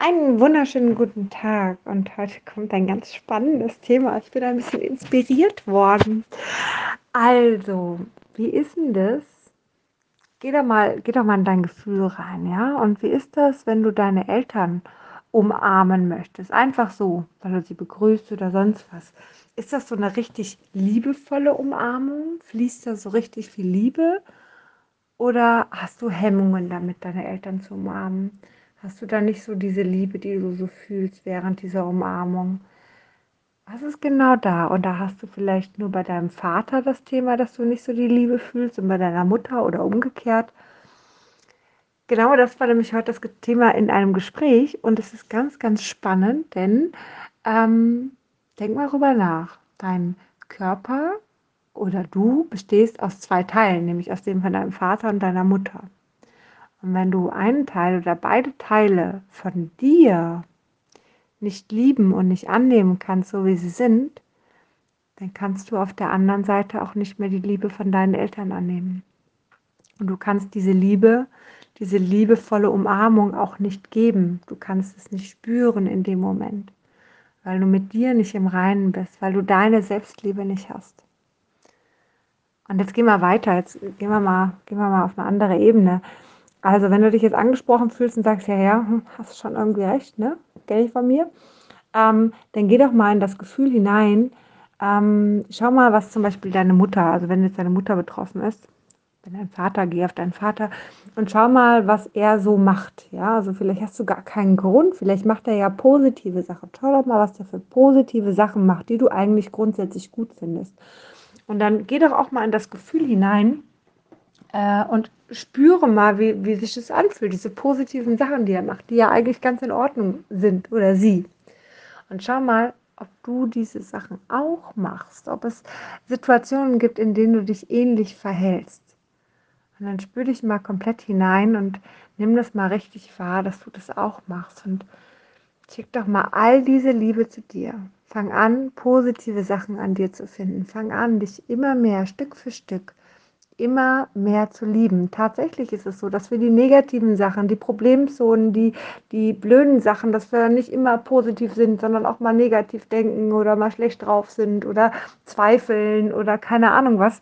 Einen wunderschönen guten Tag und heute kommt ein ganz spannendes Thema. Ich bin ein bisschen inspiriert worden. Also, wie ist denn das? Geh doch mal, geh doch mal in dein Gefühl rein, ja? Und wie ist das, wenn du deine Eltern umarmen möchtest? Einfach so, weil du sie begrüßt oder sonst was. Ist das so eine richtig liebevolle Umarmung? Fließt da so richtig viel Liebe? Oder hast du Hemmungen damit, deine Eltern zu umarmen? Hast du da nicht so diese Liebe, die du so fühlst während dieser Umarmung? Was ist genau da? Und da hast du vielleicht nur bei deinem Vater das Thema, dass du nicht so die Liebe fühlst und bei deiner Mutter oder umgekehrt. Genau das war nämlich heute das Thema in einem Gespräch und es ist ganz, ganz spannend, denn ähm, denk mal rüber nach. Dein Körper oder du bestehst aus zwei Teilen, nämlich aus dem von deinem Vater und deiner Mutter. Und wenn du einen Teil oder beide Teile von dir nicht lieben und nicht annehmen kannst, so wie sie sind, dann kannst du auf der anderen Seite auch nicht mehr die Liebe von deinen Eltern annehmen. Und du kannst diese Liebe, diese liebevolle Umarmung auch nicht geben. Du kannst es nicht spüren in dem Moment, weil du mit dir nicht im Reinen bist, weil du deine Selbstliebe nicht hast. Und jetzt gehen wir weiter, jetzt gehen wir mal, gehen wir mal auf eine andere Ebene. Also, wenn du dich jetzt angesprochen fühlst und sagst, ja, ja, hm, hast schon irgendwie recht, ne? Kenne ich von mir. Ähm, dann geh doch mal in das Gefühl hinein. Ähm, schau mal, was zum Beispiel deine Mutter, also wenn jetzt deine Mutter betroffen ist, wenn dein Vater, geh auf deinen Vater und schau mal, was er so macht. Ja, also vielleicht hast du gar keinen Grund, vielleicht macht er ja positive Sachen. Schau doch mal, was der für positive Sachen macht, die du eigentlich grundsätzlich gut findest. Und dann geh doch auch mal in das Gefühl hinein, äh, und spüre mal, wie, wie sich das anfühlt, diese positiven Sachen, die er macht, die ja eigentlich ganz in Ordnung sind oder sie. Und schau mal, ob du diese Sachen auch machst, ob es Situationen gibt, in denen du dich ähnlich verhältst. Und dann spür dich mal komplett hinein und nimm das mal richtig wahr, dass du das auch machst. Und schick doch mal all diese Liebe zu dir. Fang an, positive Sachen an dir zu finden. Fang an, dich immer mehr Stück für Stück immer mehr zu lieben. Tatsächlich ist es so, dass wir die negativen Sachen, die Problemzonen, die, die blöden Sachen, dass wir nicht immer positiv sind, sondern auch mal negativ denken oder mal schlecht drauf sind oder zweifeln oder keine Ahnung was.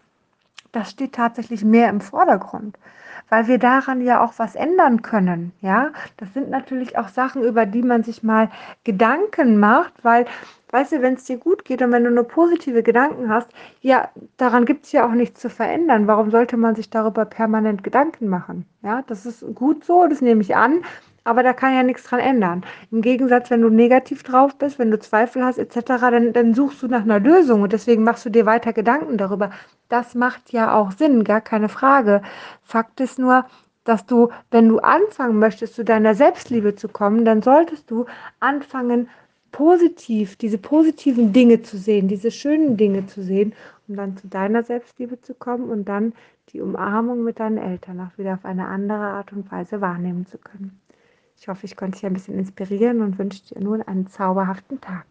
Das steht tatsächlich mehr im Vordergrund weil wir daran ja auch was ändern können. Ja, das sind natürlich auch Sachen, über die man sich mal Gedanken macht, weil weißt du, wenn es dir gut geht und wenn du nur positive Gedanken hast, ja, daran gibt es ja auch nichts zu verändern. Warum sollte man sich darüber permanent Gedanken machen? Ja, das ist gut so, das nehme ich an, aber da kann ja nichts dran ändern. Im Gegensatz, wenn du negativ drauf bist, wenn du Zweifel hast, etc., dann, dann suchst du nach einer Lösung und deswegen machst du dir weiter Gedanken darüber. Das macht ja auch Sinn, gar keine Frage. Fakt ist nur, dass du, wenn du anfangen möchtest, zu deiner Selbstliebe zu kommen, dann solltest du anfangen, positiv, diese positiven Dinge zu sehen, diese schönen Dinge zu sehen, um dann zu deiner Selbstliebe zu kommen und dann die Umarmung mit deinen Eltern auch wieder auf eine andere Art und Weise wahrnehmen zu können. Ich hoffe, ich konnte dich ein bisschen inspirieren und wünsche dir nun einen zauberhaften Tag.